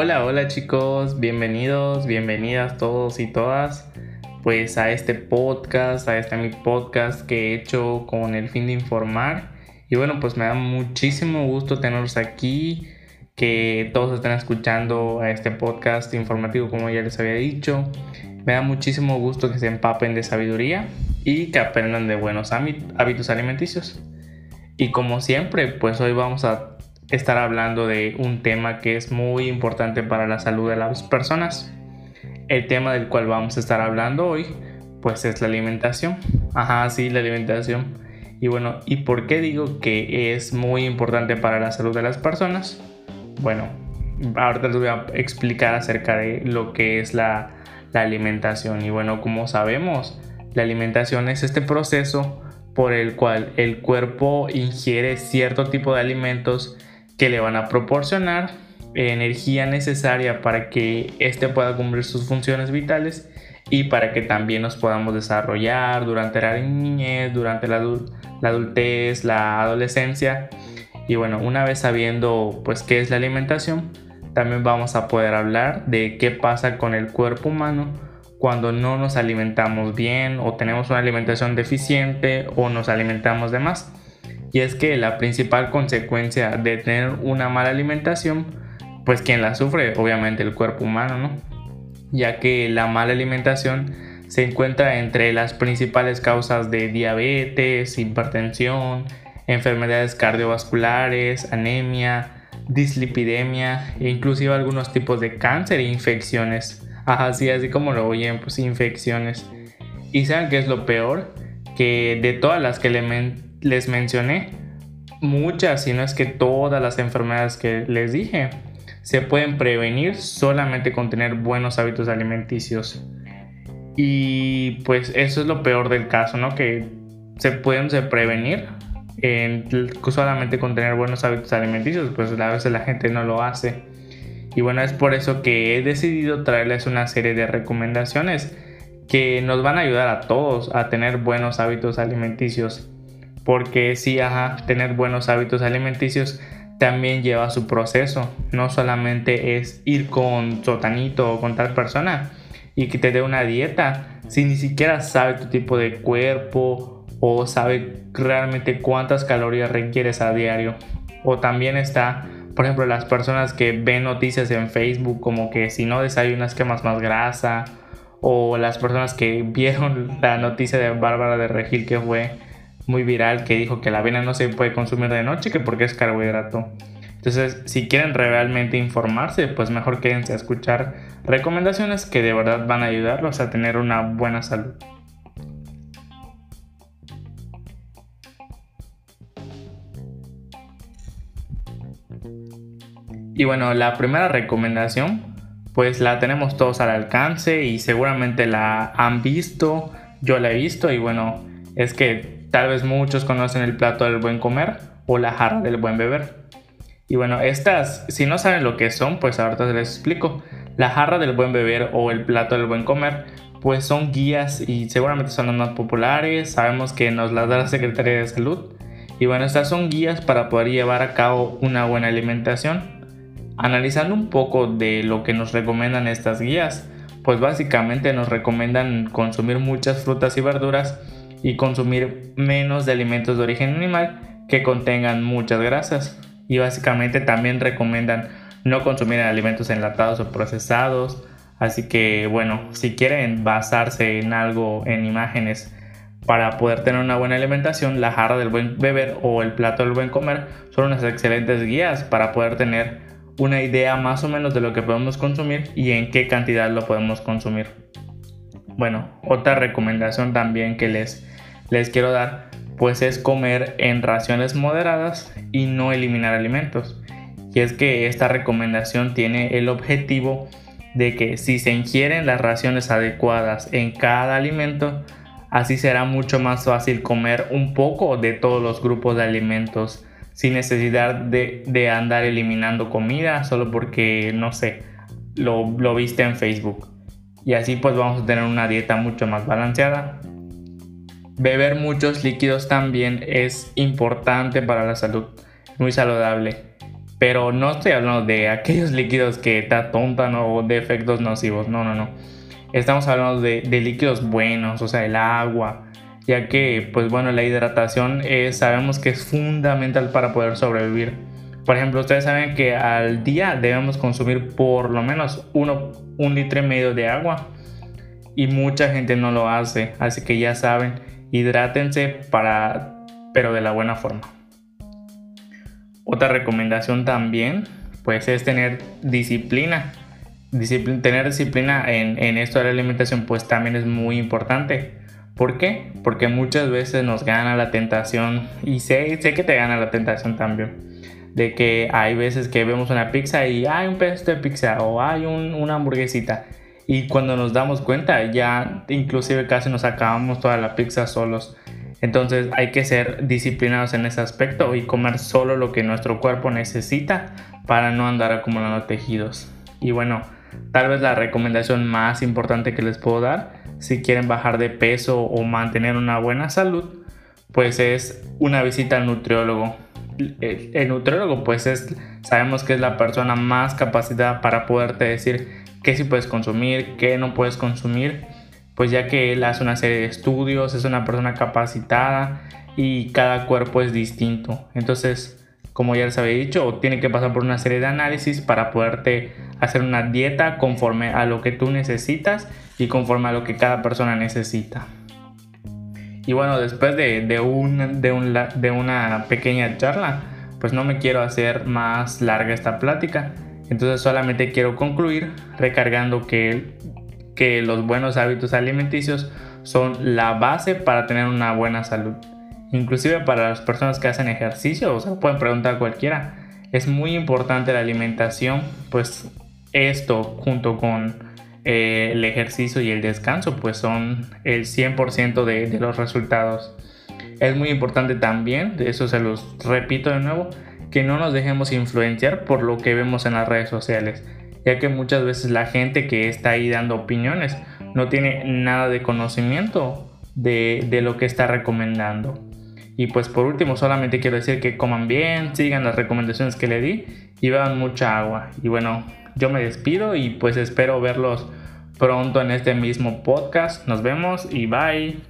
Hola, hola chicos, bienvenidos, bienvenidas todos y todas pues a este podcast, a este mi podcast que he hecho con el fin de informar. Y bueno pues me da muchísimo gusto tenerlos aquí, que todos estén escuchando a este podcast informativo como ya les había dicho, me da muchísimo gusto que se empapen de sabiduría y que aprendan de buenos hábitos alimenticios. Y como siempre pues hoy vamos a estar hablando de un tema que es muy importante para la salud de las personas. El tema del cual vamos a estar hablando hoy, pues es la alimentación. Ajá, sí, la alimentación. Y bueno, ¿y por qué digo que es muy importante para la salud de las personas? Bueno, ahorita les voy a explicar acerca de lo que es la, la alimentación. Y bueno, como sabemos, la alimentación es este proceso por el cual el cuerpo ingiere cierto tipo de alimentos que le van a proporcionar energía necesaria para que éste pueda cumplir sus funciones vitales y para que también nos podamos desarrollar durante la niñez, durante la, adultez, la adolescencia. Y bueno, una vez sabiendo pues qué es la alimentación, también vamos a poder hablar de qué pasa con el cuerpo humano cuando no nos alimentamos bien o tenemos una alimentación deficiente o nos alimentamos de más. Y es que la principal consecuencia de tener una mala alimentación, pues quien la sufre, obviamente el cuerpo humano, ¿no? Ya que la mala alimentación se encuentra entre las principales causas de diabetes, hipertensión, enfermedades cardiovasculares, anemia, dislipidemia e inclusive algunos tipos de cáncer e infecciones. Así, así como lo oyen, pues infecciones. ¿Y saben qué es lo peor? Que de todas las que les mencioné, muchas, si no es que todas las enfermedades que les dije, se pueden prevenir solamente con tener buenos hábitos alimenticios. Y pues eso es lo peor del caso, ¿no? Que se pueden prevenir solamente con tener buenos hábitos alimenticios, pues a veces la gente no lo hace. Y bueno, es por eso que he decidido traerles una serie de recomendaciones que nos van a ayudar a todos a tener buenos hábitos alimenticios porque sí, ajá, tener buenos hábitos alimenticios también lleva su proceso. No solamente es ir con sotanito o con tal persona y que te dé una dieta, si ni siquiera sabe tu tipo de cuerpo o sabe realmente cuántas calorías requieres a diario. O también está, por ejemplo, las personas que ven noticias en Facebook como que si no desayunas quemas más grasa. O las personas que vieron la noticia de Bárbara de Regil que fue muy viral que dijo que la avena no se puede consumir de noche que porque es carbohidrato. Entonces, si quieren realmente informarse, pues mejor quédense a escuchar recomendaciones que de verdad van a ayudarlos a tener una buena salud. Y bueno, la primera recomendación, pues la tenemos todos al alcance y seguramente la han visto, yo la he visto y bueno, es que Tal vez muchos conocen el plato del buen comer o la jarra del buen beber. Y bueno, estas, si no saben lo que son, pues ahorita les explico. La jarra del buen beber o el plato del buen comer, pues son guías y seguramente son las más populares. Sabemos que nos las da la Secretaría de Salud. Y bueno, estas son guías para poder llevar a cabo una buena alimentación. Analizando un poco de lo que nos recomiendan estas guías, pues básicamente nos recomiendan consumir muchas frutas y verduras y consumir menos de alimentos de origen animal que contengan muchas grasas. Y básicamente también recomiendan no consumir alimentos enlatados o procesados. Así que bueno, si quieren basarse en algo, en imágenes, para poder tener una buena alimentación, la jarra del buen beber o el plato del buen comer son unas excelentes guías para poder tener una idea más o menos de lo que podemos consumir y en qué cantidad lo podemos consumir. Bueno, otra recomendación también que les les quiero dar, pues es comer en raciones moderadas y no eliminar alimentos. Y es que esta recomendación tiene el objetivo de que si se ingieren las raciones adecuadas en cada alimento, así será mucho más fácil comer un poco de todos los grupos de alimentos sin necesidad de, andar eliminando comida solo porque, no sé, lo, lo viste en Facebook. Y así pues vamos a tener una dieta mucho más balanceada Beber muchos líquidos también es importante para la salud, muy saludable. Pero no estoy hablando de aquellos líquidos que te atontan o de efectos nocivos, no, no, no. Estamos hablando de, líquidos buenos, o sea, el agua, ya que, pues bueno, la hidratación es, sabemos que es fundamental para poder sobrevivir. Por ejemplo, ustedes saben que al día debemos consumir por lo menos uno, un litro y medio de agua y mucha gente no lo hace, así que ya saben, hidrátense para, pero de la buena forma. Otra recomendación también, pues es tener disciplina. tener disciplina en, esto de la alimentación, pues también es muy importante. ¿Por qué? Porque muchas veces nos gana la tentación, y sé, sé que te gana la tentación también, de que hay veces que vemos una pizza y hay un pedazo de pizza o hay una hamburguesita. Y cuando nos damos cuenta, ya inclusive casi nos acabamos toda la pizza solos. Entonces hay que ser disciplinados en ese aspecto y comer solo lo que nuestro cuerpo necesita para no andar acumulando tejidos. Y bueno, tal vez la recomendación más importante que les puedo dar si quieren bajar de peso o mantener una buena salud, pues es una visita al nutriólogo. El, nutriólogo pues es, sabemos que es la persona más capacitada para poderte decir qué sí puedes consumir, qué no puedes consumir pues ya que él hace una serie de estudios, es una persona capacitada y cada cuerpo es distinto. Entonces, como ya les había dicho, tiene que pasar por una serie de análisis para poderte hacer una dieta conforme a lo que tú necesitas y conforme a lo que cada persona necesita. Y bueno, después de, de, un, de, de una pequeña charla, pues no me quiero hacer más larga esta plática. Entonces solamente quiero concluir recargando que que los buenos hábitos alimenticios son la base para tener una buena salud. Inclusive para las personas que hacen ejercicio, o sea, pueden preguntar a cualquiera. Es muy importante la alimentación, pues esto junto con eh, el ejercicio y el descanso, pues son el 100% de, de los resultados. Es muy importante también, de eso se los repito de nuevo, que no nos dejemos influenciar por lo que vemos en las redes sociales ya que muchas veces la gente que está ahí dando opiniones no tiene nada de conocimiento de, de lo que está recomendando. Y pues por último solamente quiero decir que coman bien, sigan las recomendaciones que le di y beban mucha agua. Y bueno, yo me despido y pues espero verlos pronto en este mismo podcast. Nos vemos y bye.